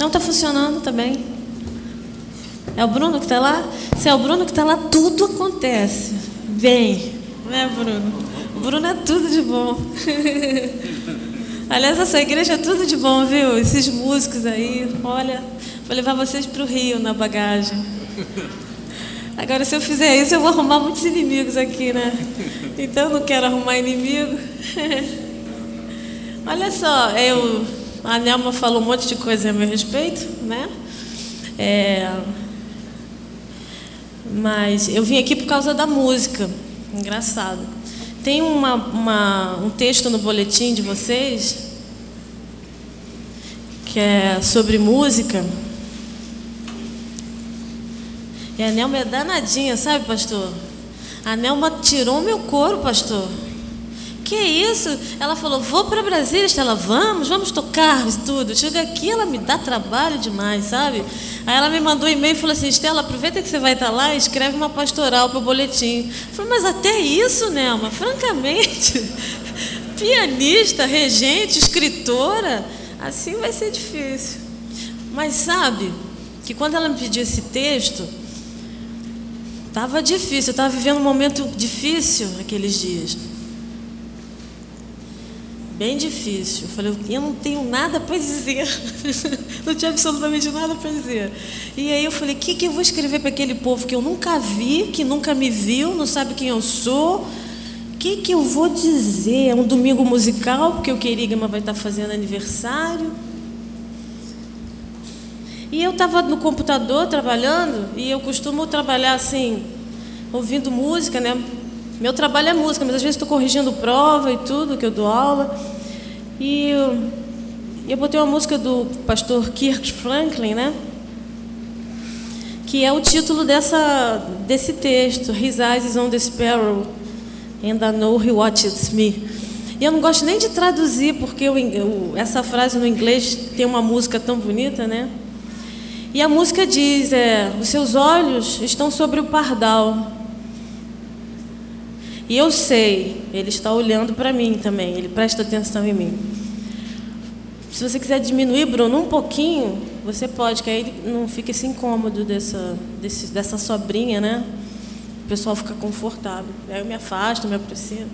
Não está funcionando também. É o Bruno que está lá? Se é o Bruno que está lá, tudo acontece. Bem, né, Bruno? O Bruno é tudo de bom. Aliás, essa igreja é tudo de bom, viu? Esses músicos aí, olha, vou levar vocês para o Rio na bagagem. Agora, se eu fizer isso, eu vou arrumar muitos inimigos aqui, né? Então, eu não quero arrumar inimigo. Olha só, eu, a Nelma falou um monte de coisa a meu respeito, né? É, mas eu vim aqui por causa da música. Engraçado. Tem uma, uma, um texto no boletim de vocês que é sobre música. E a Nelma é danadinha, sabe, pastor? A Nelma tirou meu couro, pastor. Que isso? Ela falou, vou para Brasília, Estela, vamos, vamos tocar tudo. Chega aqui, ela me dá trabalho demais, sabe? Aí ela me mandou um e-mail e falou assim, Estela, aproveita que você vai estar lá e escreve uma pastoral para o boletim. Eu falei, mas até isso, Nelma, francamente, pianista, regente, escritora, assim vai ser difícil. Mas sabe que quando ela me pediu esse texto, Estava difícil, eu estava vivendo um momento difícil aqueles dias. Bem difícil. Eu falei, eu não tenho nada para dizer. não tinha absolutamente nada para dizer. E aí eu falei, o que, que eu vou escrever para aquele povo que eu nunca vi, que nunca me viu, não sabe quem eu sou? O que, que eu vou dizer? É um domingo musical, porque o Querigma vai estar fazendo aniversário. E eu estava no computador trabalhando, e eu costumo trabalhar assim, ouvindo música, né? Meu trabalho é música, mas às vezes estou corrigindo prova e tudo, que eu dou aula. E eu, eu botei uma música do pastor Kirk Franklin, né? Que é o título dessa, desse texto, His eyes is on the sparrow, and I know he watches me. E eu não gosto nem de traduzir, porque eu, eu, essa frase no inglês tem uma música tão bonita, né? E a música diz: é, Os seus olhos estão sobre o pardal. E eu sei, ele está olhando para mim também, ele presta atenção em mim. Se você quiser diminuir, Bruno, um pouquinho, você pode, que aí não fica esse incômodo dessa, desse, dessa sobrinha, né? O pessoal fica confortável. Aí eu me afasto, me aproximo.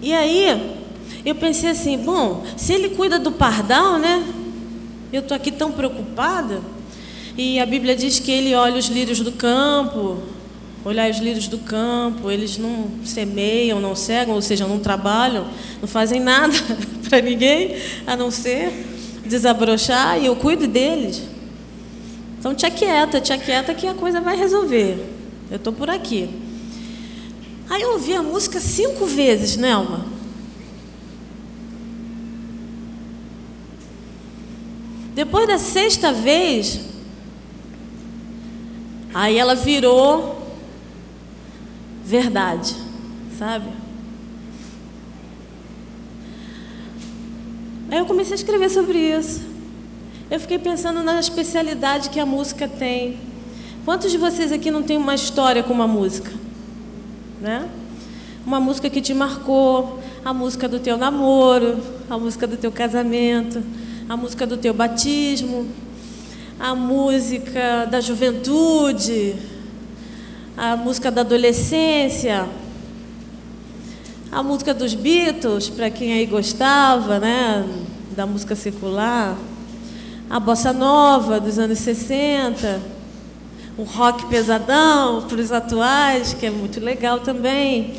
E aí, eu pensei assim: bom, se ele cuida do pardal, né? Eu estou aqui tão preocupada. E a Bíblia diz que ele olha os lírios do campo, olhar os lírios do campo, eles não semeiam, não cegam, ou seja, não trabalham, não fazem nada para ninguém, a não ser desabrochar, e eu cuido deles. Então, te aquieta, te aquieta que a coisa vai resolver. Eu estou por aqui. Aí eu ouvi a música cinco vezes, Nelma. Depois da sexta vez, aí ela virou verdade, sabe? Aí eu comecei a escrever sobre isso. Eu fiquei pensando na especialidade que a música tem. Quantos de vocês aqui não tem uma história com uma música? Né? Uma música que te marcou, a música do teu namoro, a música do teu casamento, a música do teu batismo, a música da juventude, a música da adolescência, a música dos Beatles, para quem aí gostava, né, da música secular, a bossa nova dos anos 60, o rock pesadão para os atuais, que é muito legal também.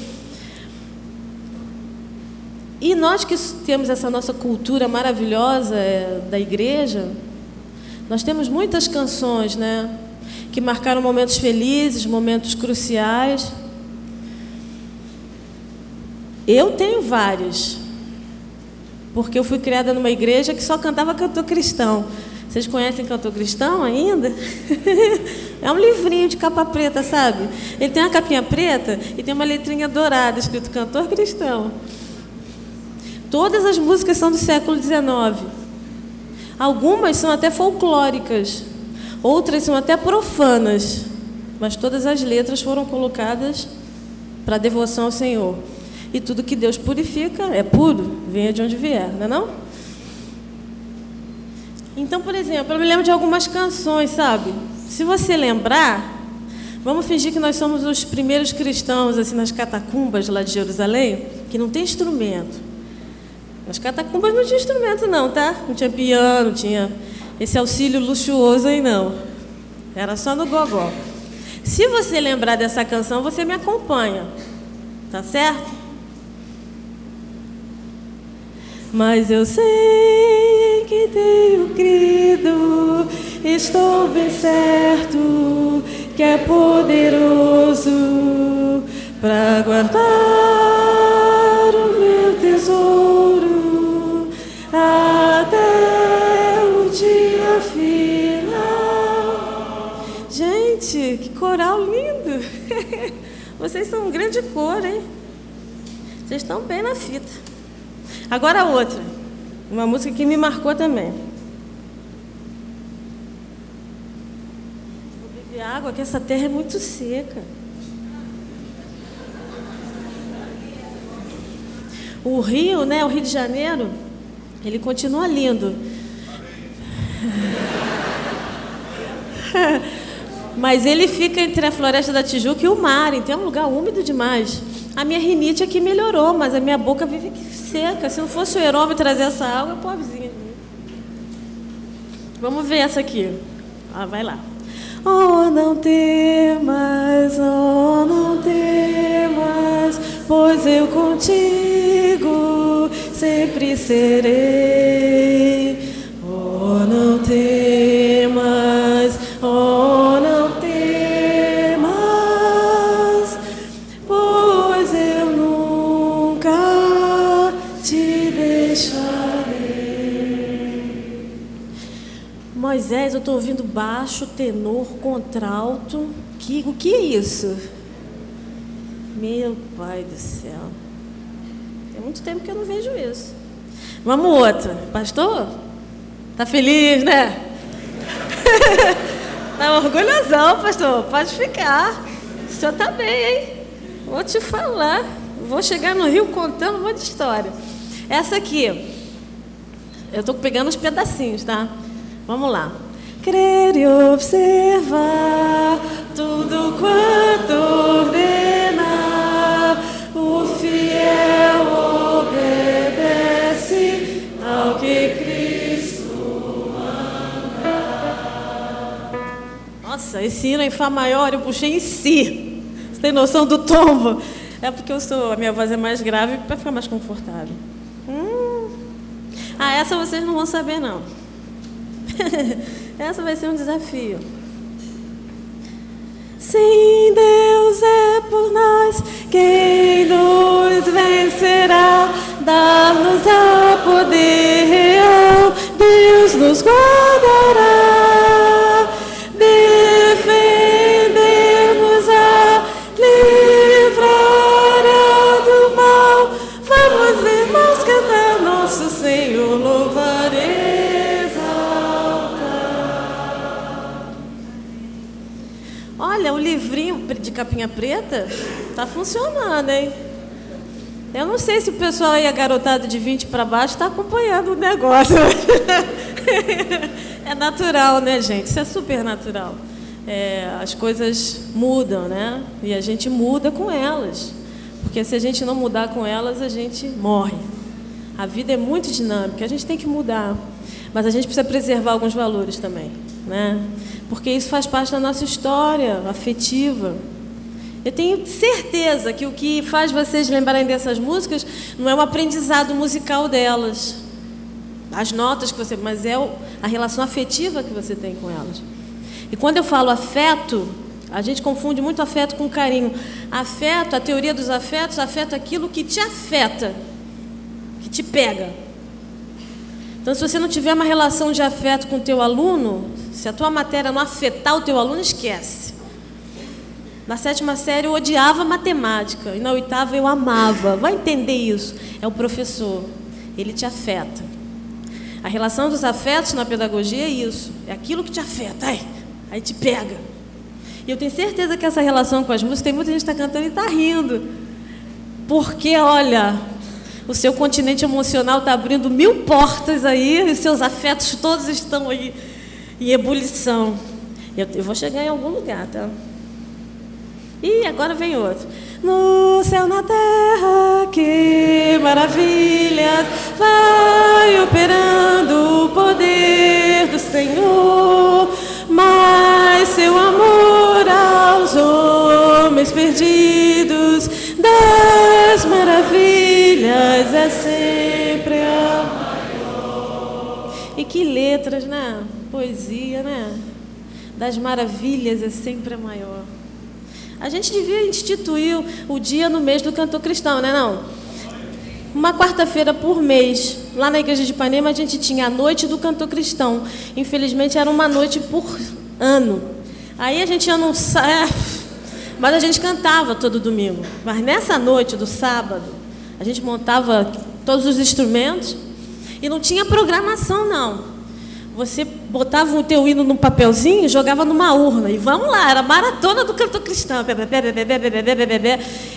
E nós que temos essa nossa cultura maravilhosa é, da igreja, nós temos muitas canções, né? Que marcaram momentos felizes, momentos cruciais. Eu tenho várias, porque eu fui criada numa igreja que só cantava cantor cristão. Vocês conhecem cantor cristão ainda? é um livrinho de capa preta, sabe? Ele tem uma capinha preta e tem uma letrinha dourada escrito cantor cristão. Todas as músicas são do século XIX. Algumas são até folclóricas, outras são até profanas, mas todas as letras foram colocadas para devoção ao Senhor. E tudo que Deus purifica é puro, venha de onde vier, não é não? Então, por exemplo, eu me lembro de algumas canções, sabe? Se você lembrar, vamos fingir que nós somos os primeiros cristãos assim nas catacumbas lá de Jerusalém, que não tem instrumento. Nas catacumbas não tinha instrumento não, tá? Não tinha piano, tinha esse auxílio luxuoso aí não. Era só no gogó. Se você lembrar dessa canção, você me acompanha. Tá certo? Mas eu sei que tenho crido, estou bem certo que é poderoso para guardar o meu tesouro Gente, que coral lindo! Vocês são um grande cor, hein? Vocês estão bem na fita. Agora outra, uma música que me marcou também. Vou beber água, que essa terra é muito seca. O Rio, né, o Rio de Janeiro, ele continua lindo. Mas ele fica entre a Floresta da Tijuca e o mar, então é um lugar úmido demais. A minha rinite aqui melhorou, mas a minha boca vive seca. Se não fosse o Herômetro trazer essa água, pobrezinha. Vamos ver essa aqui. Ah, vai lá. Oh, não temas, oh, não temas, pois eu contigo sempre serei. Estou ouvindo baixo, tenor, contralto. Que, o que é isso? Meu pai do céu. Tem muito tempo que eu não vejo isso. Vamos outra. Pastor? Tá feliz, né? tá orgulhosão, pastor. Pode ficar. O senhor tá bem, hein? Vou te falar. Vou chegar no Rio contando um monte de história. Essa aqui, eu estou pegando os pedacinhos, tá? Vamos lá. Crer e observar tudo quanto ordenar, o fiel obedece ao que Cristo manda. Nossa, esse hino em Fá maior eu puxei em si. Você tem noção do tombo? É porque eu sou, a minha voz é mais grave para ficar mais confortável. Hum. Ah, essa vocês não vão saber não. Essa vai ser um desafio. Sim, Deus é por nós, preta tá funcionando, hein? Eu não sei se o pessoal aí, a garotada de 20 para baixo, está acompanhando o negócio. é natural, né, gente? Isso é super natural. É, as coisas mudam, né? E a gente muda com elas. Porque se a gente não mudar com elas, a gente morre. A vida é muito dinâmica, a gente tem que mudar. Mas a gente precisa preservar alguns valores também, né? Porque isso faz parte da nossa história afetiva. Eu tenho certeza que o que faz vocês lembrarem dessas músicas não é o aprendizado musical delas, as notas que você, mas é a relação afetiva que você tem com elas. E quando eu falo afeto, a gente confunde muito afeto com carinho. Afeto, a teoria dos afetos, afeto é aquilo que te afeta, que te pega. Então, se você não tiver uma relação de afeto com o teu aluno, se a tua matéria não afetar o teu aluno, esquece. Na sétima série eu odiava matemática e na oitava eu amava. Vai entender isso? É o professor. Ele te afeta. A relação dos afetos na pedagogia é isso. É aquilo que te afeta. Ai, aí te pega. E eu tenho certeza que essa relação com as músicas, tem muita gente que está cantando e está rindo. Porque, olha, o seu continente emocional está abrindo mil portas aí, e seus afetos todos estão aí em ebulição. Eu, eu vou chegar em algum lugar, tá? E agora vem outro. No céu, na terra, que maravilhas vai operando o poder do Senhor, mas seu amor aos homens perdidos das maravilhas é sempre a maior. E que letras, né? Poesia, né? Das maravilhas é sempre a maior. A gente devia instituir o dia no mês do cantor cristão, né não? Uma quarta-feira por mês, lá na igreja de Ipanema, a gente tinha a noite do cantor cristão. Infelizmente era uma noite por ano. Aí a gente ia num é, mas a gente cantava todo domingo. Mas nessa noite do sábado, a gente montava todos os instrumentos e não tinha programação não. Você botava o teu hino num papelzinho, jogava numa urna e vamos lá, era maratona do cantor cristão.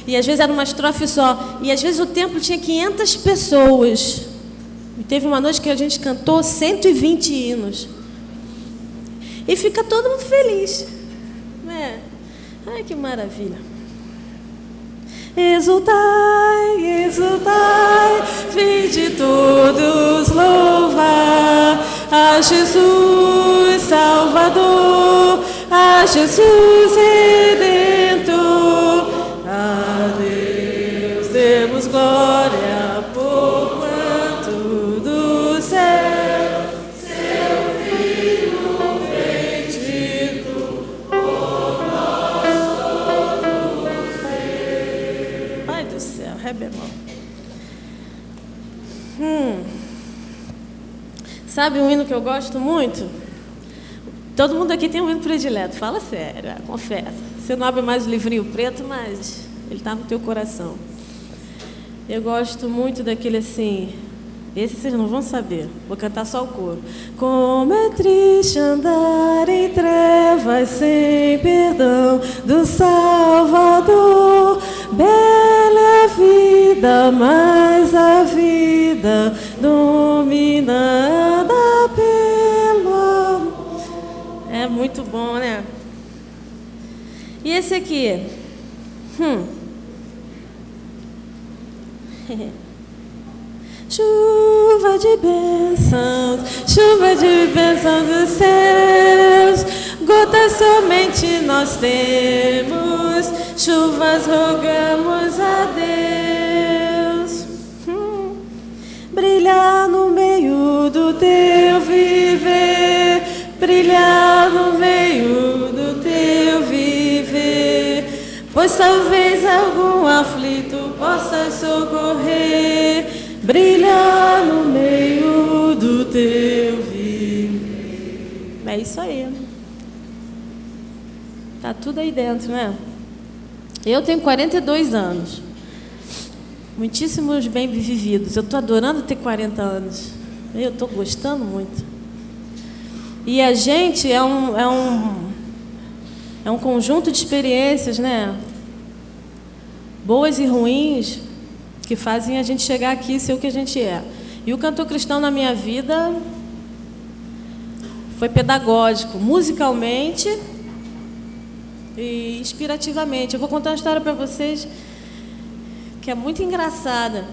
E às vezes era uma estrofe só. E às vezes o templo tinha 500 pessoas. E teve uma noite que a gente cantou 120 hinos. E fica todo mundo feliz. Né? Ai, que maravilha. Exultai, exultai, vinde todos louvar a Jesus Salvador, a Jesus Redentor. Sabe um hino que eu gosto muito? Todo mundo aqui tem um hino predileto, fala sério, confessa. Você não abre mais o livrinho preto, mas ele está no teu coração. Eu gosto muito daquele assim. Esse vocês não vão saber. Vou cantar só o coro. Como é triste andar em trevas sem perdão do Salvador. Bela é vida, mas a vida dominada muito bom, né? E esse aqui? Hum. Chuva de bênçãos, chuva de bênçãos dos céus, gotas somente nós temos, chuvas rogamos a Deus. Hum. Brilhar no meio do teu viver, brilhar no meio do teu viver, pois talvez algum aflito possa socorrer brilhar no meio do teu viver. É isso aí. Tá tudo aí dentro, né? Eu tenho 42 anos. Muitíssimos bem vividos. Eu estou adorando ter 40 anos. Eu estou gostando muito. E a gente é um, é um, é um conjunto de experiências, né? Boas e ruins, que fazem a gente chegar aqui e ser o que a gente é. E o cantor cristão na minha vida foi pedagógico, musicalmente e inspirativamente. Eu vou contar uma história para vocês que é muito engraçada.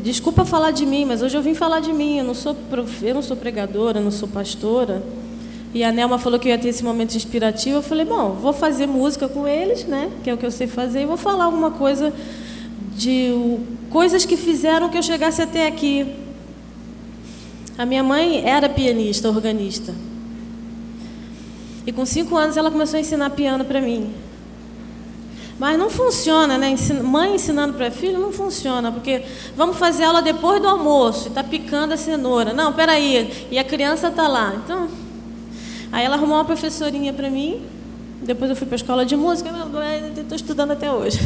Desculpa falar de mim, mas hoje eu vim falar de mim. Eu não sou, eu não sou pregadora, não sou pastora. E a Nelma falou que ia ter esse momento inspirativo. Eu falei, bom, vou fazer música com eles, né? Que é o que eu sei fazer, e vou falar alguma coisa de coisas que fizeram que eu chegasse até aqui. A minha mãe era pianista, organista. E com cinco anos ela começou a ensinar piano para mim. Mas não funciona, né? Mãe ensinando para filho não funciona, porque vamos fazer aula depois do almoço, está picando a cenoura. Não, peraí, e a criança está lá. Então, Aí ela arrumou uma professorinha para mim. Depois eu fui para a escola de música. Estou estudando até hoje.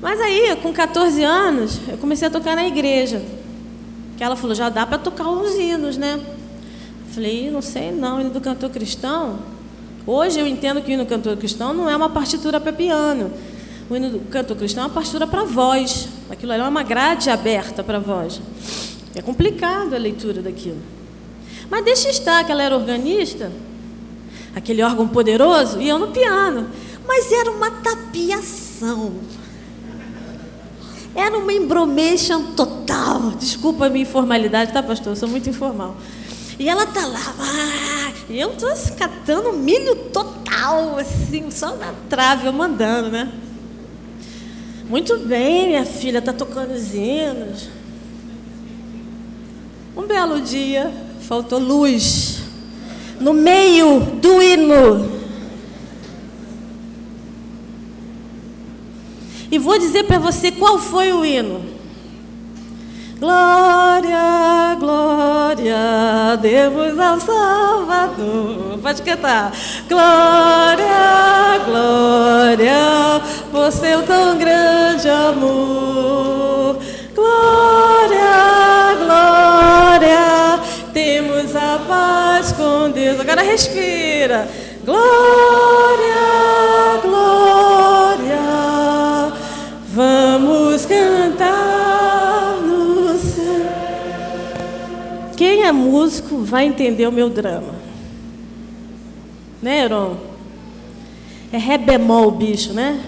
Mas aí, com 14 anos, eu comecei a tocar na igreja. Que ela falou, já dá para tocar uns hinos, né? Falei, não sei não, hino do cantor cristão. Hoje eu entendo que o hino cantor cristão não é uma partitura para piano. O hino do canto cristão é uma pastura para voz. Aquilo ali é uma grade aberta para voz. É complicado a leitura daquilo. Mas deixa estar que ela era organista, aquele órgão poderoso, e eu no piano. Mas era uma tapiação. Era uma embromation total. Desculpa a minha informalidade, tá, pastor? Eu sou muito informal. E ela tá lá, ah, e eu tô catando milho total, assim, só na trave, eu mandando, né? Muito bem, minha filha, tá tocando os hinos. Um belo dia, faltou luz. No meio do hino, E vou dizer para você qual foi o hino. Glória, glória, demos ao Salvador. Pode cantar. Glória, glória, por seu tão grande amor. Glória, glória, temos a paz com Deus. Agora respira. Glória, glória. Vamos cantar Quem é músico vai entender o meu drama. Né, Heron? É ré bemol, bicho, né?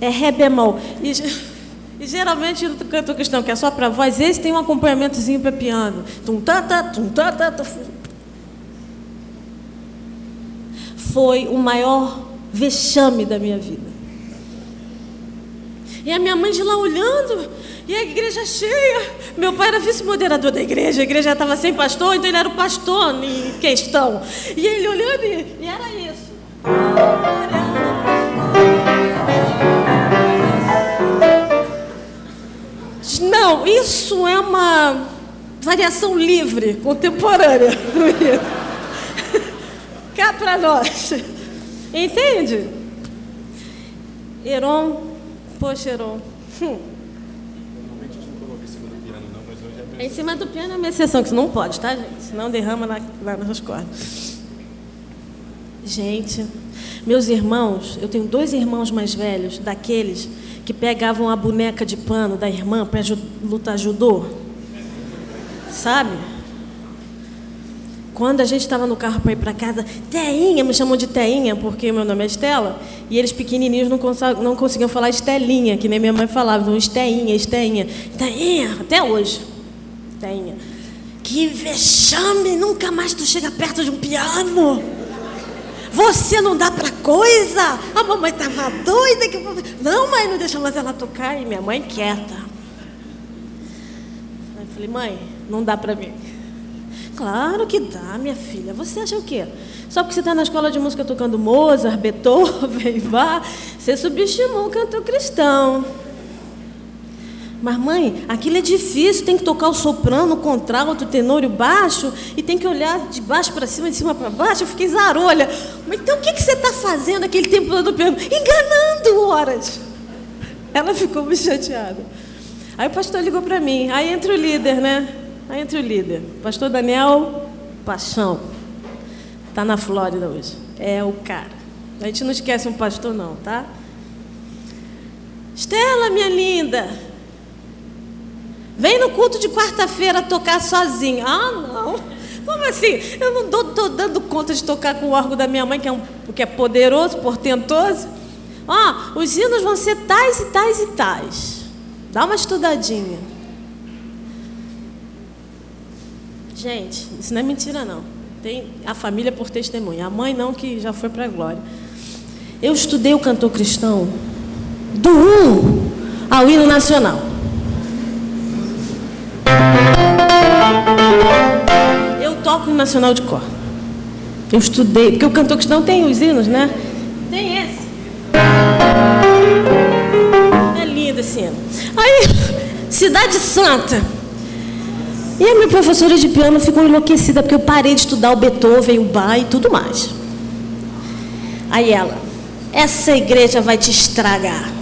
É ré bemol. E, e geralmente no canto cristão, que é só para voz, esse tem um acompanhamentozinho para piano. Tum, tá, tá, tum, tá, tá, tá. Foi o maior vexame da minha vida. E a minha mãe de lá olhando, e a igreja cheia. Meu pai era vice-moderador da igreja, a igreja estava sem pastor, então ele era o pastor em questão. E ele olhando, e, e era isso. Não, isso é uma variação livre, contemporânea do. Cá para nós. Entende? Heron Poxa, Heron. Hum. Em cima do piano é uma exceção, que não pode, tá, gente? Senão derrama lá, lá nas cordas. Gente, meus irmãos, eu tenho dois irmãos mais velhos, daqueles que pegavam a boneca de pano da irmã para lutar judô. Sabe? Quando a gente estava no carro para ir para casa, Teinha, me chamam de Teinha, porque meu nome é Estela, e eles pequenininhos não, não conseguiam falar Estelinha, que nem minha mãe falava, então Esteinha, Esteinha, Teinha, até hoje. Teinha. Que vexame, nunca mais tu chega perto de um piano. Você não dá para coisa? A mamãe estava doida. Que... Não, mãe, não deixa mais ela tocar. E minha mãe quieta. Eu falei, mãe, não dá para mim. Claro que dá, minha filha. Você acha o quê? Só porque você está na escola de música tocando Mozart, Beethoven, vá, você subestimou o canto cristão. Mas, mãe, aquilo é difícil, tem que tocar o soprano, o contralto, o tenor e o baixo, e tem que olhar de baixo para cima, de cima para baixo. Eu fiquei zarolha. Mas então o que, que você está fazendo aquele tempo do piano? Enganando horas. Ela ficou muito chateada. Aí o pastor ligou para mim. Aí entra o líder, né? Aí entre o líder, pastor Daniel Paixão, está na Flórida hoje. É o cara. A gente não esquece um pastor, não, tá? Estela, minha linda, vem no culto de quarta-feira tocar sozinha. Ah, não. Como assim? Eu não estou dando conta de tocar com o órgão da minha mãe, que é, um, que é poderoso, portentoso. Ó, os hinos vão ser tais e tais e tais. Dá uma estudadinha. Gente, isso não é mentira, não. Tem a família por testemunha. A mãe não, que já foi para a glória. Eu estudei o cantor cristão do 1 ao hino nacional. Eu toco o nacional de cor. Eu estudei, porque o cantor cristão tem os hinos, né? Tem esse. É lindo esse hino. Aí, Cidade Santa. E a minha professora de piano ficou enlouquecida porque eu parei de estudar o Beethoven, o Bach e tudo mais. Aí ela, essa igreja vai te estragar.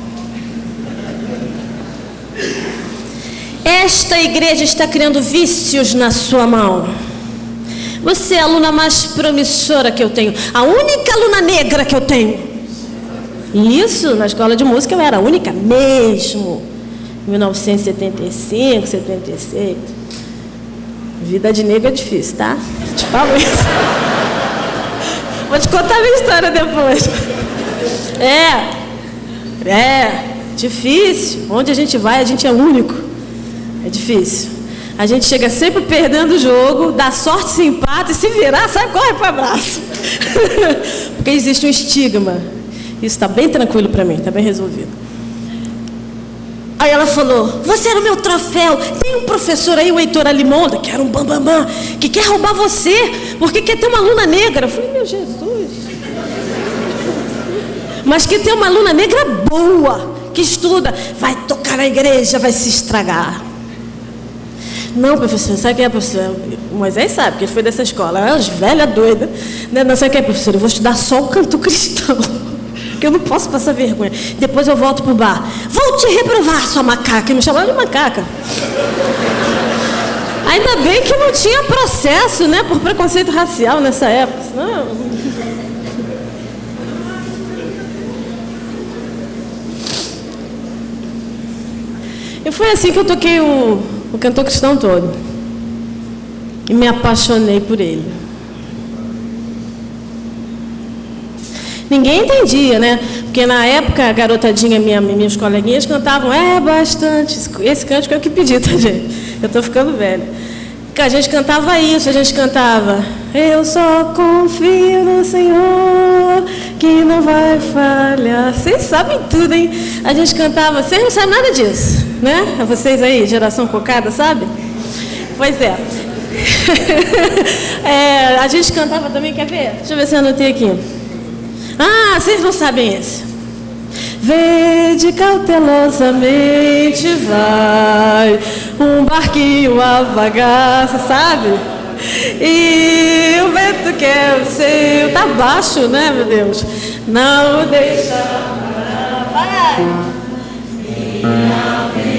Esta igreja está criando vícios na sua mão. Você é a aluna mais promissora que eu tenho, a única aluna negra que eu tenho. Isso, na escola de música, eu era a única mesmo. 1975, 76. Vida de negro é difícil, tá? Te falo isso. Vou te contar a minha história depois. É, é, difícil. Onde a gente vai, a gente é único. É difícil. A gente chega sempre perdendo o jogo, dá sorte, se empata e se virar, sai, corre para abraço. Porque existe um estigma. Isso está bem tranquilo para mim, está bem resolvido. Aí ela falou: Você era o meu troféu. Tem um professor aí, o Heitor Alimonda, que era um bambambam, bam, bam, que quer roubar você, porque quer ter uma aluna negra. Eu falei: Meu Jesus. Mas que tem uma aluna negra boa, que estuda, vai tocar na igreja, vai se estragar. Não, professor, sabe quem é, professor? O Moisés sabe, porque ele foi dessa escola. É umas velha doida. Né? Não, sabe quem é, professor? Eu vou estudar só o canto cristão. Que eu não posso passar vergonha. Depois eu volto pro bar. Vou te reprovar, sua macaca. E me chamaram de macaca. Ainda bem que não tinha processo, né? Por preconceito racial nessa época. Senão... E foi assim que eu toquei o, o cantor cristão todo. E me apaixonei por ele. Ninguém entendia, né? Porque na época a garotadinha, minha, minhas coleguinhas cantavam, é bastante. Esse cântico é o que pedi, tá, gente? Eu estou ficando velha. A gente cantava isso, a gente cantava, eu só confio no Senhor, que não vai falhar. Vocês sabem tudo, hein? A gente cantava, vocês não sabem nada disso, né? Vocês aí, geração cocada, sabe? Pois é. é. A gente cantava também, quer ver? Deixa eu ver se eu anotei aqui. Ah, vocês não sabem esse. Vede cautelosamente vai um barquinho a vagar, sabe? E o vento que é o seu, tá baixo, né, meu Deus? Não deixa. Vai! Minha vida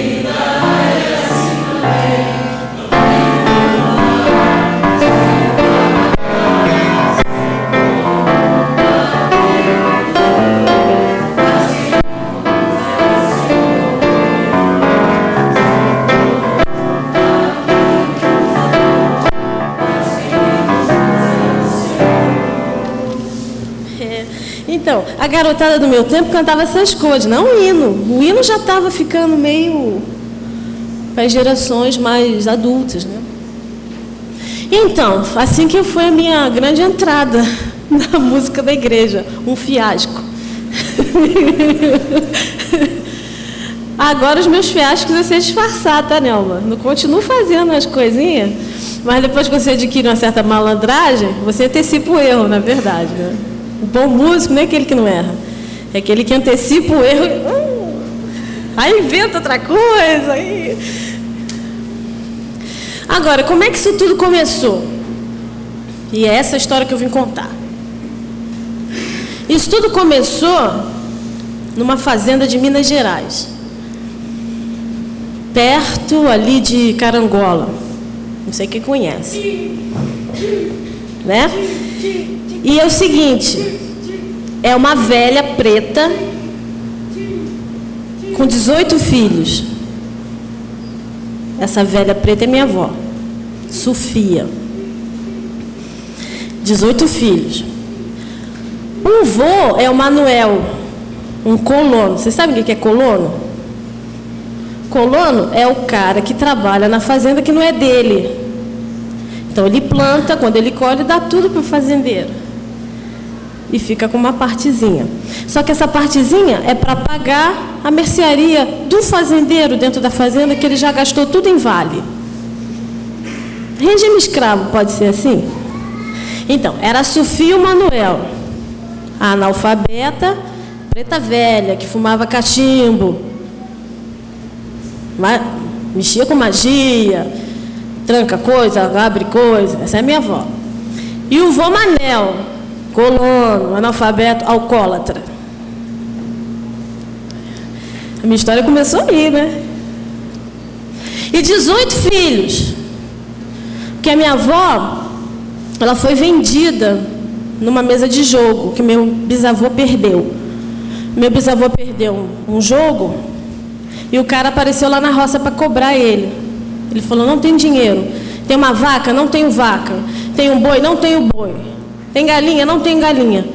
Então, a garotada do meu tempo cantava essas coisas, não o hino. O hino já estava ficando meio para as gerações mais adultas, né? Então, assim que foi a minha grande entrada na música da igreja, um fiasco. Agora os meus fiascos vão ser disfarçar, tá, Nelma? Não continuo fazendo as coisinhas, mas depois que você adquire uma certa malandragem, você antecipa o erro, na verdade, né? O bom músico não é aquele que não erra, é aquele que antecipa o erro. Uh, aí inventa outra coisa. Aí... Agora, como é que isso tudo começou? E é essa história que eu vim contar. Isso tudo começou numa fazenda de Minas Gerais, perto ali de Carangola. Não sei quem conhece, né? E é o seguinte: é uma velha preta com 18 filhos. Essa velha preta é minha avó, Sofia. 18 filhos. Um vô é o Manuel, um colono. Vocês sabem o que é colono? Colono é o cara que trabalha na fazenda que não é dele. Então ele planta, quando ele colhe, dá tudo para o fazendeiro e fica com uma partezinha. Só que essa partezinha é para pagar a mercearia do fazendeiro dentro da fazenda que ele já gastou tudo em vale. Regime escravo pode ser assim? Então, era a Sofia Manuel, a analfabeta, preta velha, que fumava cachimbo, mexia com magia, tranca coisa, abre coisa. Essa é minha avó. E o vô Manel, colono, analfabeto, alcoólatra. A minha história começou aí, né? E 18 filhos. Porque a minha avó, ela foi vendida numa mesa de jogo que meu bisavô perdeu. Meu bisavô perdeu um, jogo e o cara apareceu lá na roça para cobrar ele. Ele falou: Não tem dinheiro. Tem uma vaca? Não tenho vaca. Tem um boi? Não tenho boi. Tem galinha? Não tenho galinha.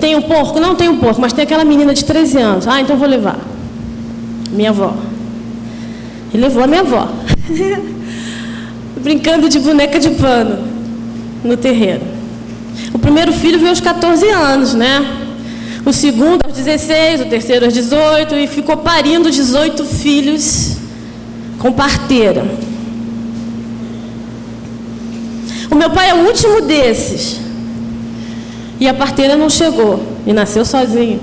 Tem um porco? Não tenho porco. Mas tem aquela menina de 13 anos. Ah, então vou levar. Minha avó. Ele levou a minha avó. Brincando de boneca de pano no terreiro. O primeiro filho veio aos 14 anos, né? O segundo aos 16, o terceiro aos 18 e ficou parindo 18 filhos com parteira. O meu pai é o último desses. E a parteira não chegou e nasceu sozinho.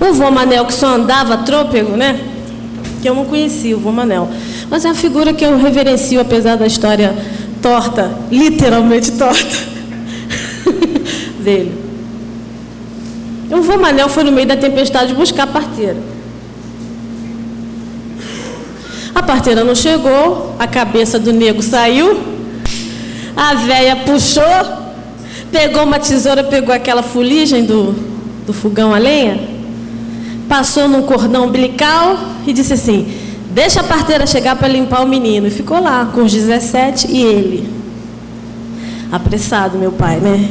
O vô Manel que só andava trôpego, né? Que eu não conhecia o vô Manel. Mas é uma figura que eu reverencio, apesar da história torta, literalmente torta, dele. O vô Manel foi no meio da tempestade buscar a parteira. A parteira não chegou, a cabeça do nego saiu, a véia puxou, pegou uma tesoura, pegou aquela fuligem do, do fogão a lenha, passou num cordão umbilical e disse assim: Deixa a parteira chegar para limpar o menino. E ficou lá com os 17 e ele. Apressado, meu pai, né?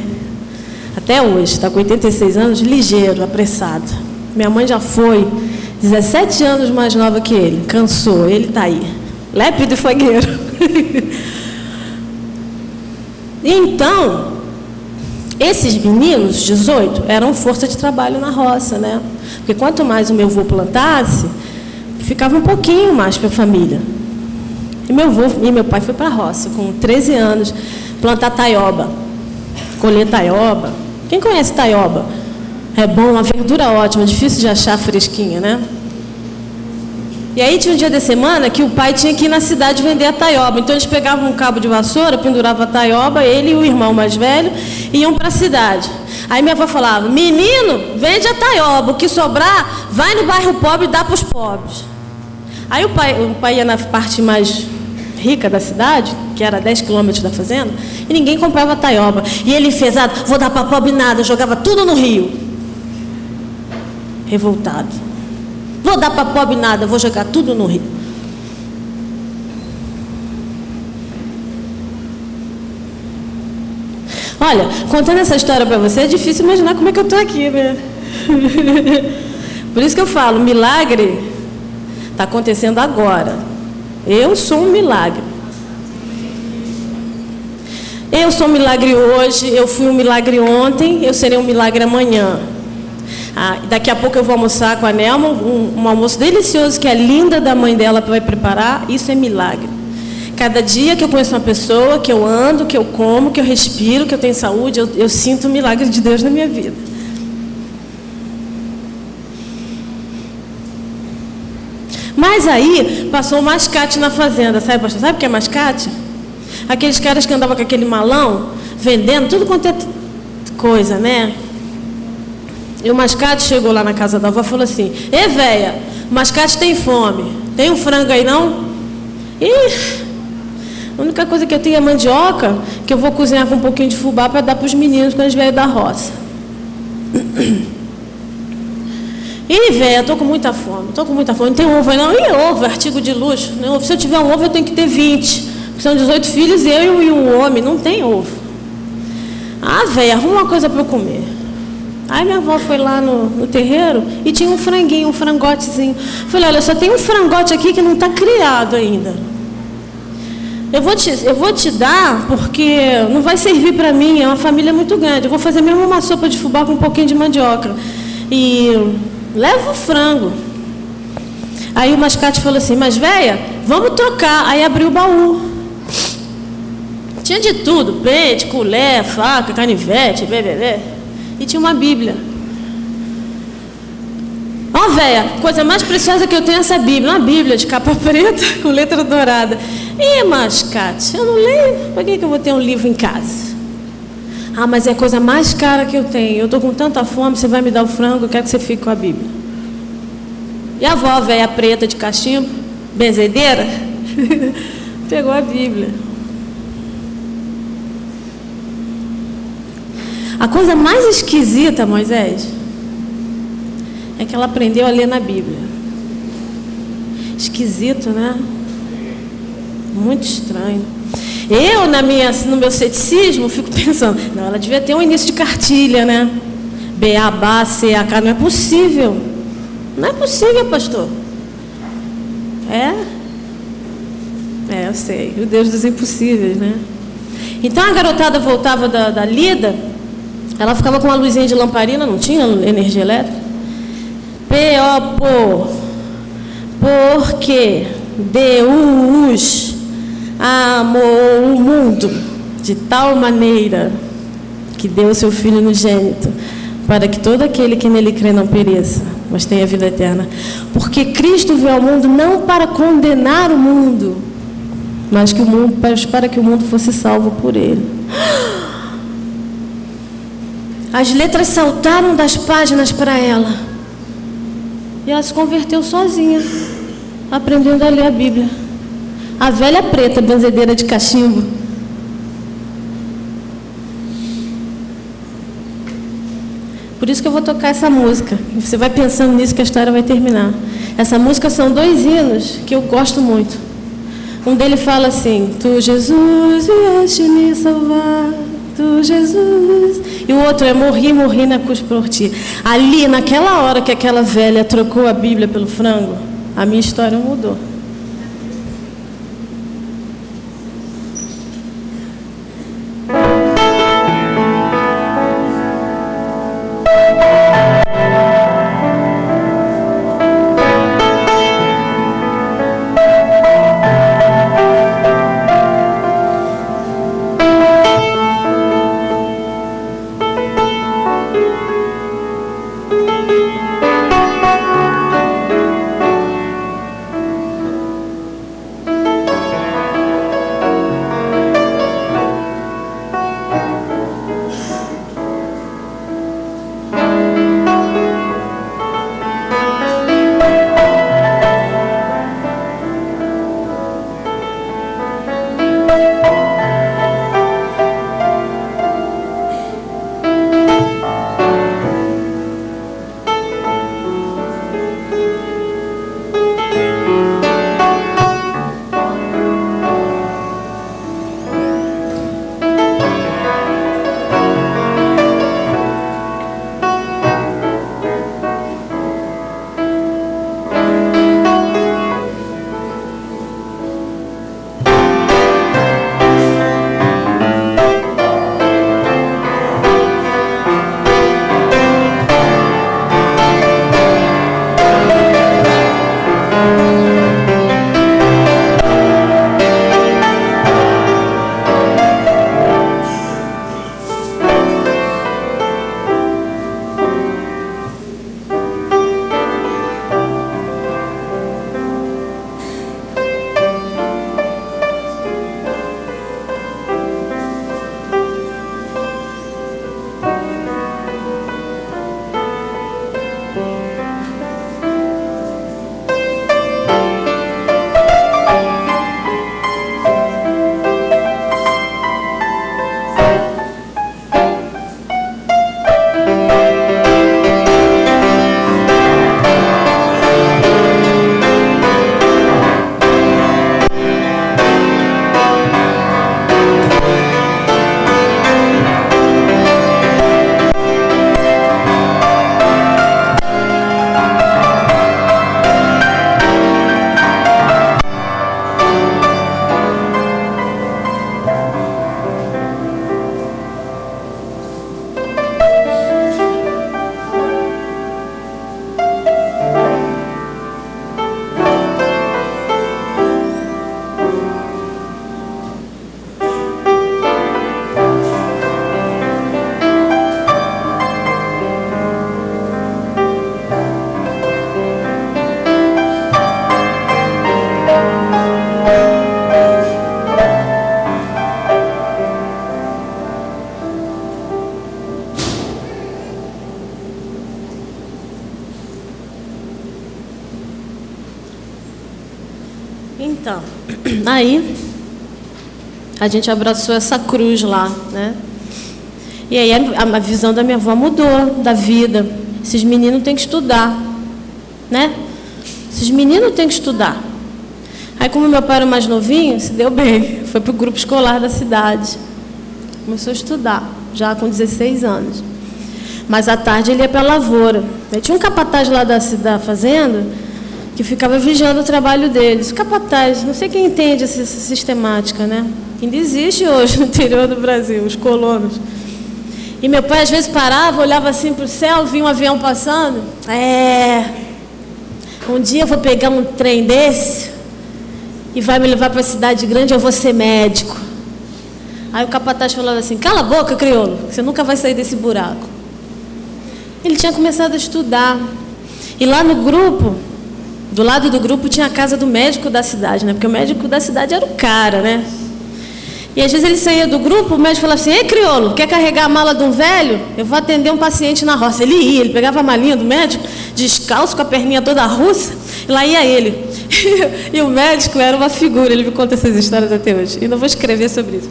Até hoje, está com 86 anos, ligeiro, apressado. Minha mãe já foi 17 anos mais nova que ele. Cansou, ele está aí. Lépido e fogueiro. então, esses meninos, 18, eram força de trabalho na roça, né? Porque quanto mais o meu avô plantasse, ficava um pouquinho mais para a família. E meu avô e meu pai foi para a roça, com 13 anos, plantar taioba, colher taioba. Quem conhece taioba? É bom, uma verdura ótima, difícil de achar fresquinha, né? E aí tinha um dia da semana que o pai tinha que ir na cidade vender a taioba. Então eles pegavam um cabo de vassoura, penduravam a taioba, ele e o irmão mais velho iam para a cidade. Aí minha avó falava: Menino, vende a taioba, o que sobrar, vai no bairro pobre e dá para os pobres. Aí o pai, o pai ia na parte mais rica da cidade, que era 10 quilômetros da fazenda, e ninguém comprava taioba. E ele fez, ah, vou dar para pobre nada, jogava tudo no rio. Revoltado. Vou dar para pobre nada, vou jogar tudo no rio. Olha, contando essa história para você, é difícil imaginar como é que eu estou aqui, né? Por isso que eu falo, milagre Está acontecendo agora. Eu sou um milagre. Eu sou um milagre hoje, eu fui um milagre ontem, eu serei um milagre amanhã. Ah, daqui a pouco eu vou almoçar com a Nelma, um, um almoço delicioso que a linda da mãe dela vai preparar. Isso é milagre. Cada dia que eu conheço uma pessoa, que eu ando, que eu como, que eu respiro, que eu tenho saúde, eu, eu sinto o milagre de Deus na minha vida. Mas aí passou o mascate na fazenda, sabe, pastor? Sabe o que é mascate? Aqueles caras que andavam com aquele malão, vendendo tudo quanto é coisa, né? E o mascate chegou lá na casa da avó e falou assim: Ê, véia, o mascate tem fome. Tem um frango aí não? Ih, a única coisa que eu tenho é mandioca, que eu vou cozinhar com um pouquinho de fubá para dar para os meninos quando eles vierem da roça. Ih, velho, tô com muita fome, tô com muita fome. Não tem ovo aí não? Ih, ovo, artigo de luxo. Se eu tiver um ovo, eu tenho que ter 20. São 18 filhos, eu e um homem, não tem ovo. Ah, velho, arruma uma coisa para eu comer. Aí minha avó foi lá no, no, terreiro e tinha um franguinho, um frangotezinho. Falei, olha, só tem um frangote aqui que não está criado ainda. Eu vou, te, eu vou te dar porque não vai servir para mim, é uma família muito grande. Eu vou fazer mesmo uma sopa de fubá com um pouquinho de mandioca. E leva o frango. Aí o mascate falou assim, mas véia, vamos trocar. Aí abriu o baú. Tinha de tudo, pente, colher, faca, canivete, bebê. E tinha uma Bíblia. Ó, véia, coisa mais preciosa que eu tenho é essa Bíblia. Uma Bíblia de capa preta com letra dourada. Ih, mascate, eu não leio. Para que, que eu vou ter um livro em casa? Ah, mas é a coisa mais cara que eu tenho. Eu estou com tanta fome, você vai me dar o frango, eu quero que você fique com a Bíblia. E a avó, velha preta de cachimbo, benzedeira, pegou a Bíblia. A coisa mais esquisita, Moisés, é que ela aprendeu a ler na Bíblia. Esquisito, né? Muito estranho. Eu, na minha, no meu ceticismo, fico pensando, não, ela devia ter um início de cartilha, né? Beabá, CAK, não é possível. Não é possível, pastor. É? É, eu sei. O Deus dos impossíveis, né? Então a garotada voltava da, da lida, ela ficava com uma luzinha de lamparina, não tinha energia elétrica. P-O-P, porque Deus amou o mundo de tal maneira que deu seu Filho no gênito, para que todo aquele que nele crê não pereça, mas tenha vida eterna. Porque Cristo veio ao mundo não para condenar o mundo, mas que o mundo, para que o mundo fosse salvo por ele. As letras saltaram das páginas para ela. E ela se converteu sozinha, aprendendo a ler a Bíblia. A velha preta, benzedeira de cachimbo. Por isso que eu vou tocar essa música. Você vai pensando nisso que a história vai terminar. Essa música são dois hinos que eu gosto muito. Um deles fala assim: Tu, Jesus, vieste me salvar. Tu, Jesus. E o outro é: Morri, morri na cruz por ti. Ali, naquela hora que aquela velha trocou a Bíblia pelo frango, a minha história mudou. Aí a gente abraçou essa cruz lá, né? E aí a, visão da minha avó mudou da vida. Esses meninos têm que estudar. né? Esses meninos têm que estudar. Aí, como meu pai era mais novinho, se deu bem. Foi para o grupo escolar da cidade. Começou a estudar, já com 16 anos. Mas à tarde ele ia para a lavoura. Aí tinha um capataz lá da, da fazenda que ficava vigiando o trabalho deles. Capataz, não sei quem entende essa, sistemática, né? Ainda existe hoje no interior do Brasil, os colonos. E meu pai às vezes parava, olhava assim para o céu, via um avião passando. É. Um dia eu vou pegar um trem desse e vai me levar para a cidade grande, eu vou ser médico. Aí o capataz falava assim: Cala a boca, crioulo, você nunca vai sair desse buraco. Ele tinha começado a estudar. E lá no grupo, do lado do grupo tinha a casa do médico da cidade, né? Porque o médico da cidade era o cara, né? E às vezes ele saía do grupo, o médico falava assim: Ei, crioulo, quer carregar a mala de um velho? Eu vou atender um paciente na roça. Ele ia, ele pegava a malinha do médico, descalço, com a perninha toda russa, e lá ia ele. e o médico era uma figura, ele me conta essas histórias até hoje. E não vou escrever sobre isso.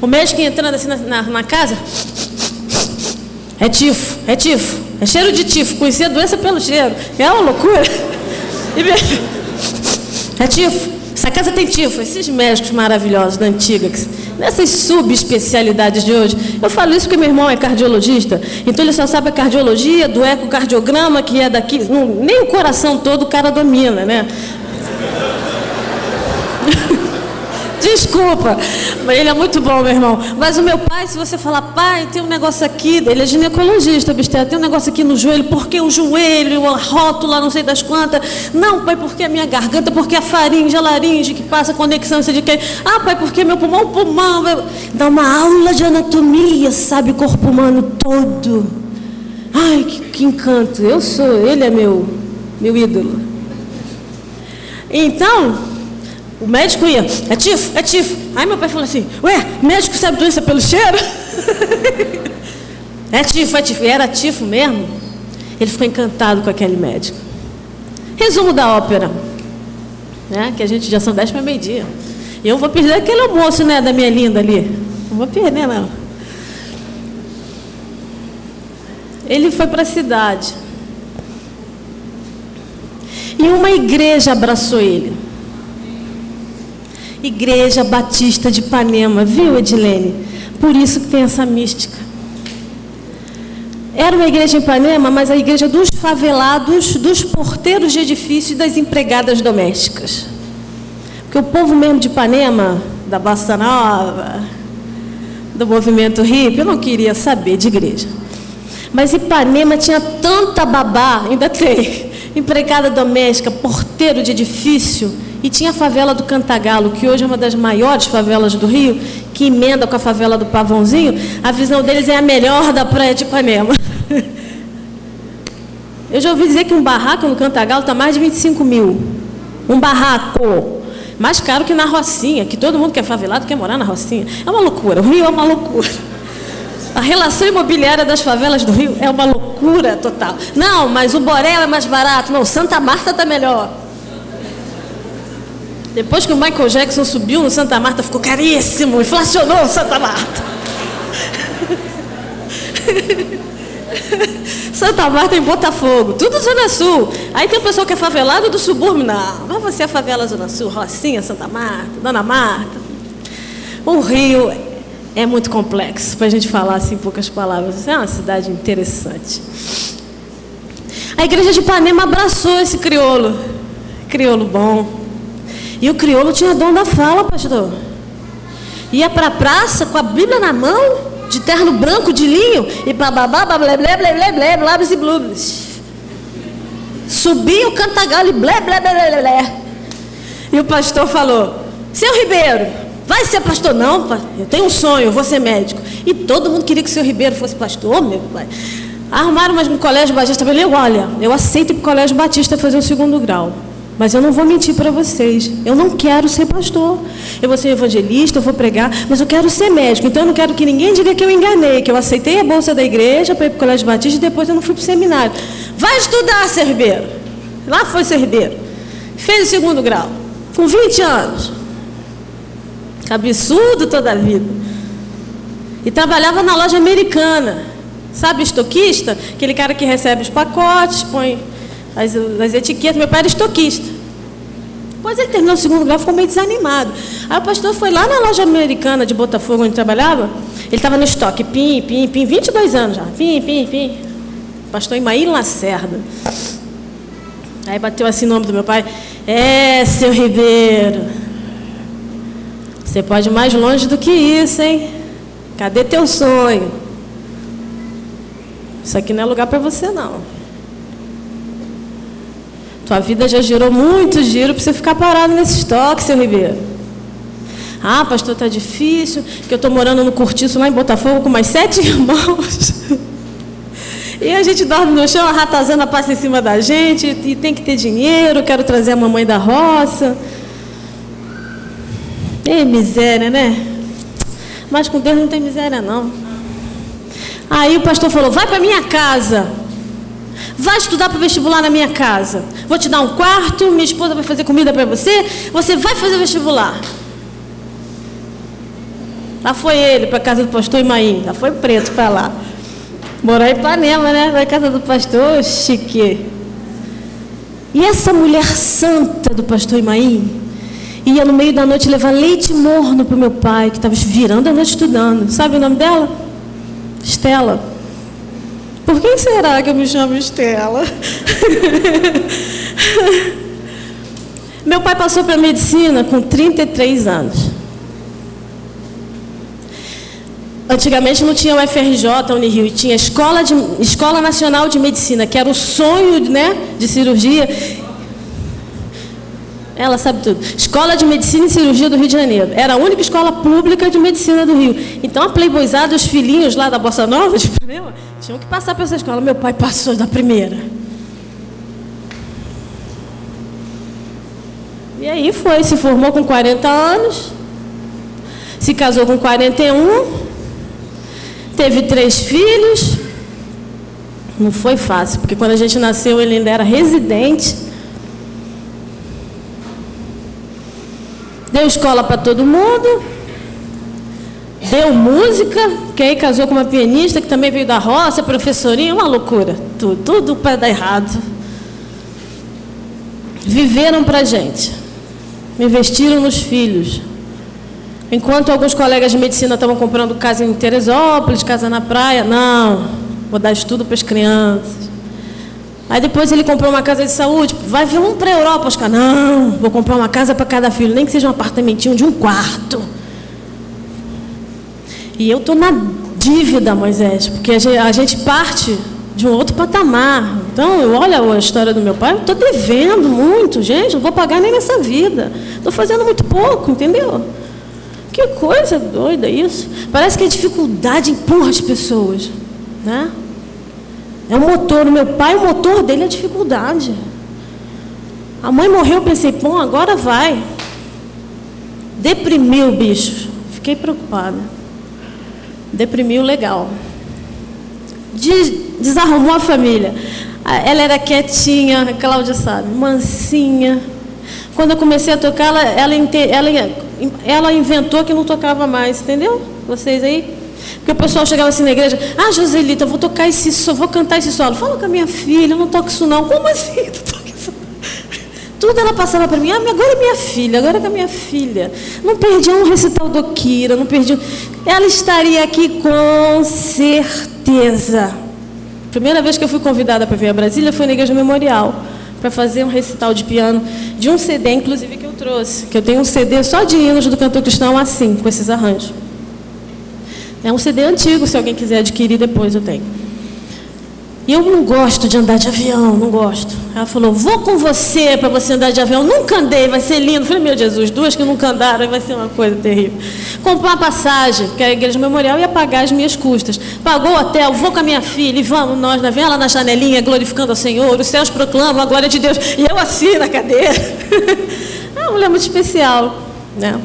O médico entrando assim na, na, na casa, é tifo, é tifo, é cheiro de tifo, conhecia a doença pelo cheiro. É uma loucura. É tifo. Essa casa tem tifo. Esses médicos maravilhosos da antiga, nessas subespecialidades de hoje. Eu falo isso porque meu irmão é cardiologista, então ele só sabe a cardiologia do ecocardiograma, que é daqui. Não, nem o coração todo o cara domina, né? Desculpa, ele é muito bom, meu irmão. Mas o meu pai, se você falar, pai, tem um negócio aqui, ele é ginecologista, obstetra, tem um negócio aqui no joelho, porque o joelho, a rótula, não sei das quantas. Não, pai, porque a minha garganta, porque a faringe, a laringe que passa conexão, sei de quem. Ah, pai, porque meu pulmão, pulmão. Dá uma aula de anatomia, sabe, corpo humano todo. Ai, que, que encanto. Eu sou, ele é meu, meu ídolo. Então, o médico ia, é tifo, é tifo. Aí meu pai falou assim, ué, médico sabe doença pelo cheiro? é tifo, é tifo. E era tifo mesmo. Ele ficou encantado com aquele médico. Resumo da ópera. Né? Que a gente já são dez para meio-dia. E eu vou perder aquele almoço, né, da minha linda ali. Não vou perder, não. Ele foi para a cidade. E uma igreja abraçou ele. Igreja Batista de Ipanema, viu, Edilene? Por isso que tem essa mística. Era uma igreja em Ipanema, mas a igreja dos favelados, dos porteiros de edifício e das empregadas domésticas. Porque o povo mesmo de Ipanema, da Bossa Nova, do movimento hippie, eu não queria saber de igreja. Mas Ipanema tinha tanta babá, ainda tem, empregada doméstica, porteiro de edifício, e tinha a favela do Cantagalo, que hoje é uma das maiores favelas do Rio, que emenda com a favela do Pavãozinho. A visão deles é a melhor da praia de Ipanema. Eu já ouvi dizer que um barraco no Cantagalo está mais de 25 mil. Um barraco. Mais caro que na Rocinha, que todo mundo que é favelado quer morar na Rocinha. É uma loucura. O Rio é uma loucura. A relação imobiliária das favelas do Rio é uma loucura total. Não, mas o Borel é mais barato. Não, Santa Marta está melhor. Depois que o Michael Jackson subiu no Santa Marta, ficou caríssimo, inflacionou o Santa Marta. Santa Marta em Botafogo, tudo Zona Sul. Aí tem o pessoal que é favelado do subúrbio. Não, mas você é favela Zona Sul, Rocinha, Santa Marta, Dona Marta. O Rio é muito complexo, para a gente falar assim em poucas palavras. É uma cidade interessante. A igreja de Ipanema abraçou esse crioulo. Crioulo bom. E o crioulo tinha dom da fala, pastor. Ia para a praça com a Bíblia na mão, de terno branco de linho, e bababá, blé, blé, blé, blé, blé, blabs e blubles. Subia o cantagalo e blé, blé, blé, blé, blé. E o pastor falou: Seu Ribeiro, vai ser pastor? Não, eu tenho um sonho, eu vou ser médico. E todo mundo queria que o seu Ribeiro fosse pastor, meu pai. Arrumaram mais um colégio batista. Eu falei: Olha, eu aceito ir para o colégio batista fazer o segundo grau. Mas eu não vou mentir para vocês. Eu não quero ser pastor. Eu vou ser evangelista, eu vou pregar, mas eu quero ser médico. Então eu não quero que ninguém diga que eu enganei, que eu aceitei a bolsa da igreja para ir para o Colégio Batista e depois eu não fui para o seminário. Vai estudar, ser ribeiro. Lá foi ser ribeiro. Fez o segundo grau. Com 20 anos. Absurdo toda a vida. E trabalhava na loja americana. Sabe, estoquista? Aquele cara que recebe os pacotes, põe as, as etiquetas. Meu pai era estoquista. Depois ele terminou o segundo grau, ficou meio desanimado. Aí o pastor foi lá na loja americana de Botafogo, onde trabalhava. Ele estava no estoque, pim, pim, pim, 22 anos já. Pim, pim, pim. Pastor Imaí Lacerda. Aí bateu assim o nome do meu pai. É, seu Ribeiro. Você pode ir mais longe do que isso, hein? Cadê teu sonho? Isso aqui não é lugar para você, não. Tua vida já girou muito giro para você ficar parado nesse estoque, seu Ribeiro. Ah, pastor, tá difícil, que eu estou morando no cortiço lá em Botafogo com mais sete irmãos. E a gente dorme no chão, a ratazana passa em cima da gente, e tem que ter dinheiro, quero trazer a mamãe da roça. Ei, miséria, né? Mas com Deus não tem miséria, não. Aí o pastor falou: vai para minha casa. Vai estudar para o vestibular na minha casa. Vou te dar um quarto, minha esposa vai fazer comida para você, você vai fazer vestibular. Lá foi ele para a casa do pastor Imaim, lá foi preto para lá. Morar em Ipanema, né? Na casa do pastor, chique. E essa mulher santa do pastor Imaim ia no meio da noite levar leite morno para o meu pai, que estava virando a noite estudando. Sabe o nome dela? Estela. Por que será que eu me chamo Estela? meu pai passou para medicina com 33 anos. Antigamente não tinha o FRJ Unirio, tinha Escola, de, Escola Nacional de Medicina, que era o sonho né, de cirurgia. Ela sabe tudo. Escola de Medicina e Cirurgia do Rio de Janeiro. Era a única escola pública de medicina do Rio. Então a playboyzada, os filhinhos lá da Bossa Nova, de Ipanema, tinham que passar por essa escola. Meu pai passou da primeira. E aí foi, se formou com 40 anos, se casou com 41 teve três filhos. Não foi fácil, porque quando a gente nasceu ele ainda era residente. Deu escola para todo mundo. Deu música, que aí casou com uma pianista que também veio da roça, professorinha, uma loucura. Tudo, tudo para dar errado. Viveram para gente. Investiram nos filhos. Enquanto alguns colegas de medicina estavam comprando casa em Teresópolis, casa na praia, não, vou dar estudo para as crianças. Aí depois ele comprou uma casa de saúde, vai vir um para a Europa, Oscar, não, vou comprar uma casa para cada filho, nem que seja um apartamentinho de um quarto. E eu estou na dívida, Moisés, porque a gente parte de um outro patamar. Então, eu olho a história do meu pai, estou devendo muito, gente, não vou pagar nem nessa vida. Estou fazendo muito pouco, entendeu? Que coisa doida isso. Parece que a dificuldade empurra as pessoas. Né? É o motor. O meu pai, o motor dele é a dificuldade. A mãe morreu, eu pensei, bom, agora vai. Deprimiu o bicho. Fiquei preocupada. Deprimiu legal. Desarrumou a família. Ela era quietinha, a Cláudia sabe, mansinha. Quando eu comecei a tocar, ela, ela, ela ela inventou que não tocava mais, entendeu? Vocês aí? Porque o pessoal chegava assim na igreja, ah, Joselita, vou tocar esse solo, vou cantar esse solo. Fala com a minha filha, eu não toco isso não. Como assim? Tudo ela passava para mim, ah, agora é minha filha, agora é minha filha. Não perdi um recital do Kira, não perdi. Ela estaria aqui com certeza. Primeira vez que eu fui convidada para vir a Brasília foi na Igreja Memorial para fazer um recital de piano de um CD, inclusive que eu trouxe, que eu tenho um CD só de hinos do cantor cristão assim, com esses arranjos. É um CD antigo, se alguém quiser adquirir depois eu tenho. E eu não gosto de andar de avião, não gosto. Ela falou, vou com você para você andar de avião. Nunca andei, vai ser lindo. Eu falei, meu Jesus, duas que nunca andaram, vai ser uma coisa terrível. Comprou uma passagem, porque a igreja memorial ia pagar as minhas custas. Pagou o hotel, vou com a minha filha e vamos nós, na vela na janelinha, glorificando ao Senhor. Os céus proclamam a glória de Deus. E eu assim na cadeira. é uma mulher muito especial. Né?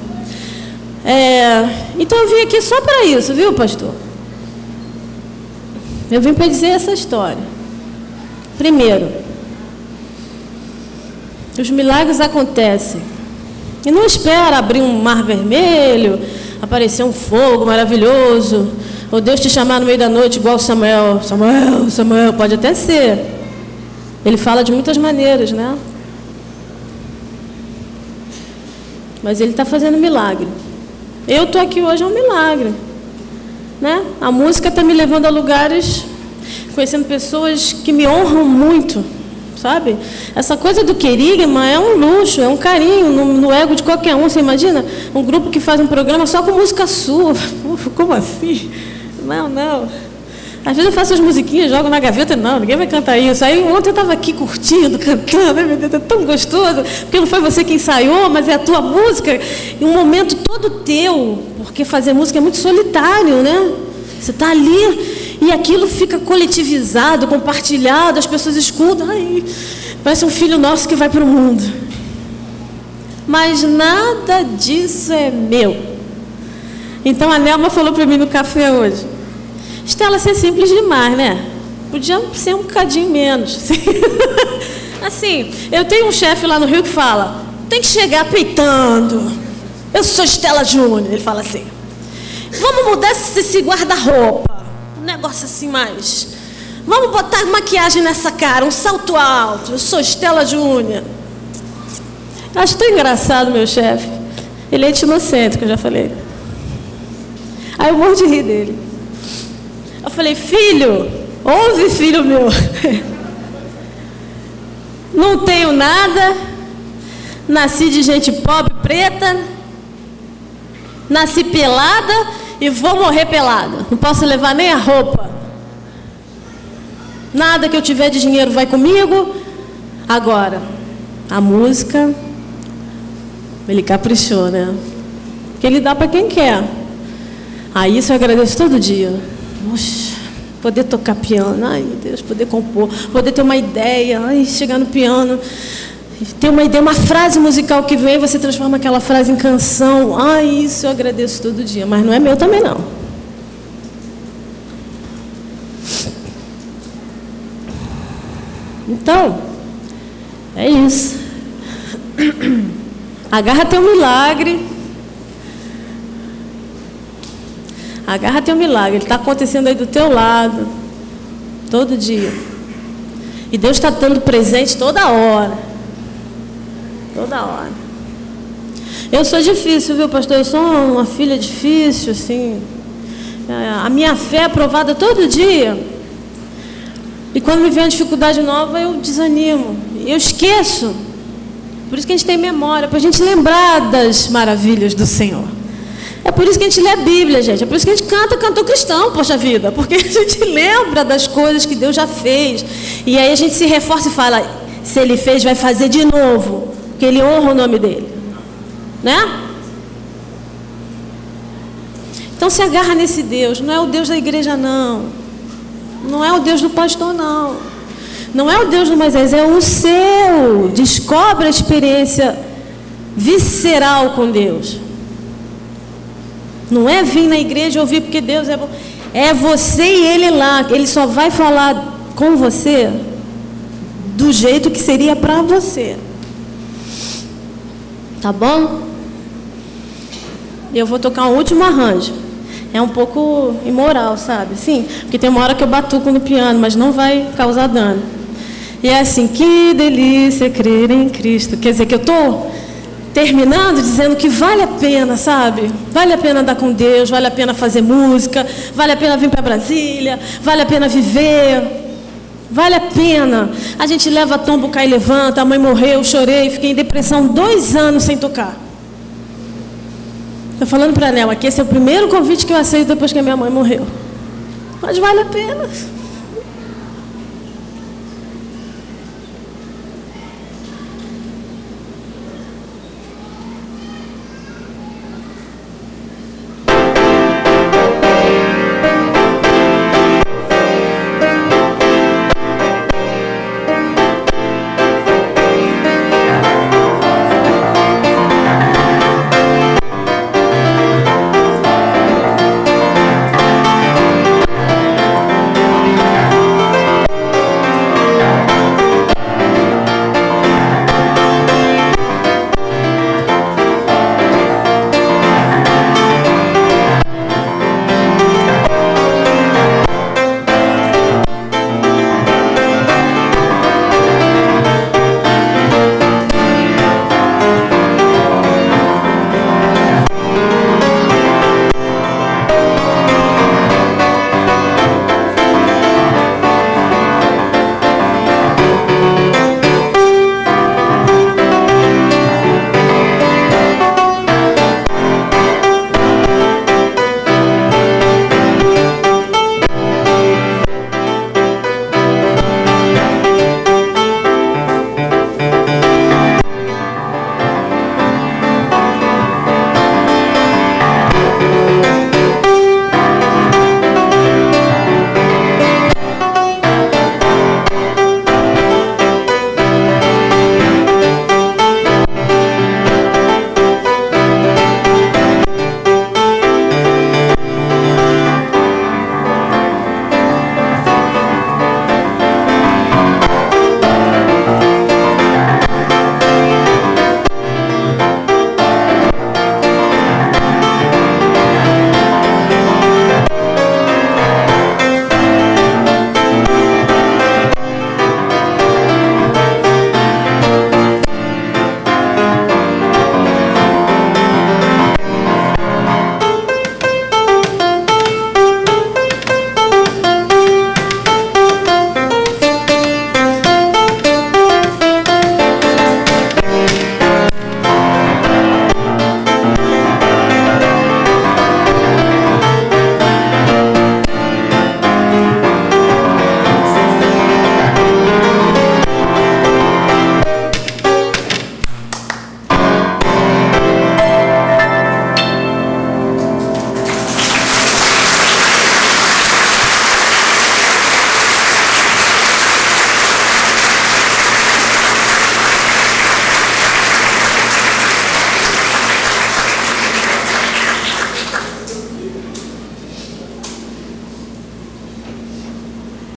É, então eu vim aqui só para isso, viu, pastor? Eu vim para dizer essa história. Primeiro, os milagres acontecem. E não espera abrir um mar vermelho, aparecer um fogo maravilhoso, ou Deus te chamar no meio da noite igual Samuel. Samuel, Samuel, pode até ser. Ele fala de muitas maneiras, né? Mas ele está fazendo milagre. Eu estou aqui hoje é um milagre. Né? A música está me levando a lugares, conhecendo pessoas que me honram muito sabe? Essa coisa do querigma é um luxo, é um carinho no, no, ego de qualquer um. Você imagina um grupo que faz um programa só com música sua? Como assim? Não, não. Às vezes eu faço as musiquinhas, jogo na gaveta, não, ninguém vai cantar isso. Aí ontem eu estava aqui curtindo, cantando, meu Deus, é tão gostoso, porque não foi você que ensaiou, mas é a tua música, e um momento todo teu, porque fazer música é muito solitário, né? Você está ali e aquilo fica coletivizado, compartilhado, as pessoas escutam. Parece um filho nosso que vai para o mundo. Mas nada disso é meu. Então a Nelma falou para mim no café hoje. Estela, você é simples demais, né? Podia ser um bocadinho menos. assim, eu tenho um chefe lá no Rio que fala: tem que chegar peitando. Eu sou Estela Júnior. Ele fala assim: vamos mudar esse guarda-roupa um negócio assim mais. Vamos botar maquiagem nessa cara, um salto alto. Eu sou Estela Júnior. Acho tão engraçado, meu chefe. Ele é etnocêntrico, eu já falei. Aí eu morro de rir dele. Eu falei, filho, ouve, filho meu. Não tenho nada. Nasci de gente pobre, preta. Nasci pelada e vou morrer pelada. Não posso levar nem a roupa. Nada que eu tiver de dinheiro vai comigo. Agora, a música, ele caprichou, né? Que ele dá para quem quer. Aí isso eu agradeço todo dia. Poder tocar piano, ai meu Deus, poder compor, poder ter uma ideia, ai, chegar no piano tem uma ideia, uma frase musical que vem, você transforma aquela frase em canção. Ah, isso eu agradeço todo dia, mas não é meu também não. Então, é isso. Agarra teu milagre. Agarra teu milagre. Ele está acontecendo aí do teu lado. Todo dia. E Deus está dando presente toda hora. Toda hora. Eu sou difícil, viu, pastor? Eu sou uma filha difícil, assim. É, a minha fé é aprovada todo dia. E quando me vem uma dificuldade nova, eu desanimo. Eu esqueço. Por isso que a gente tem memória, para a gente lembrar das maravilhas do Senhor. É por isso que a gente lê a Bíblia, gente. É por isso que a gente canta cantor cristão, poxa vida. Porque a gente lembra das coisas que Deus já fez. E aí a gente se reforça e fala: se Ele fez, vai fazer de novo que ele honra o nome dele. Né? Então se agarra nesse Deus. Não é o Deus da igreja, não. Não é o Deus do pastor, não. Não é o Deus do Moisés, é o seu. Descobre a experiência visceral com Deus. Não é vir na igreja ouvir porque Deus é bom. É você e ele lá. Ele só vai falar com você do jeito que seria para você. Tá bom? Eu vou tocar um último arranjo. É um pouco imoral, sabe? Sim, porque tem uma hora que eu batuco no piano, mas não vai causar dano. E é assim, que delícia crer em Cristo. Quer dizer que eu estou terminando dizendo que vale a pena, sabe? Vale a pena andar com Deus, vale a pena fazer música, vale a pena vir para Brasília, vale a pena viver. Vale a pena. A gente leva tombo, cai e levanta. A mãe morreu, chorei, fiquei em depressão dois anos sem tocar. Estou falando para a Nela que esse é o primeiro convite que eu aceito depois que a minha mãe morreu. Mas vale a pena.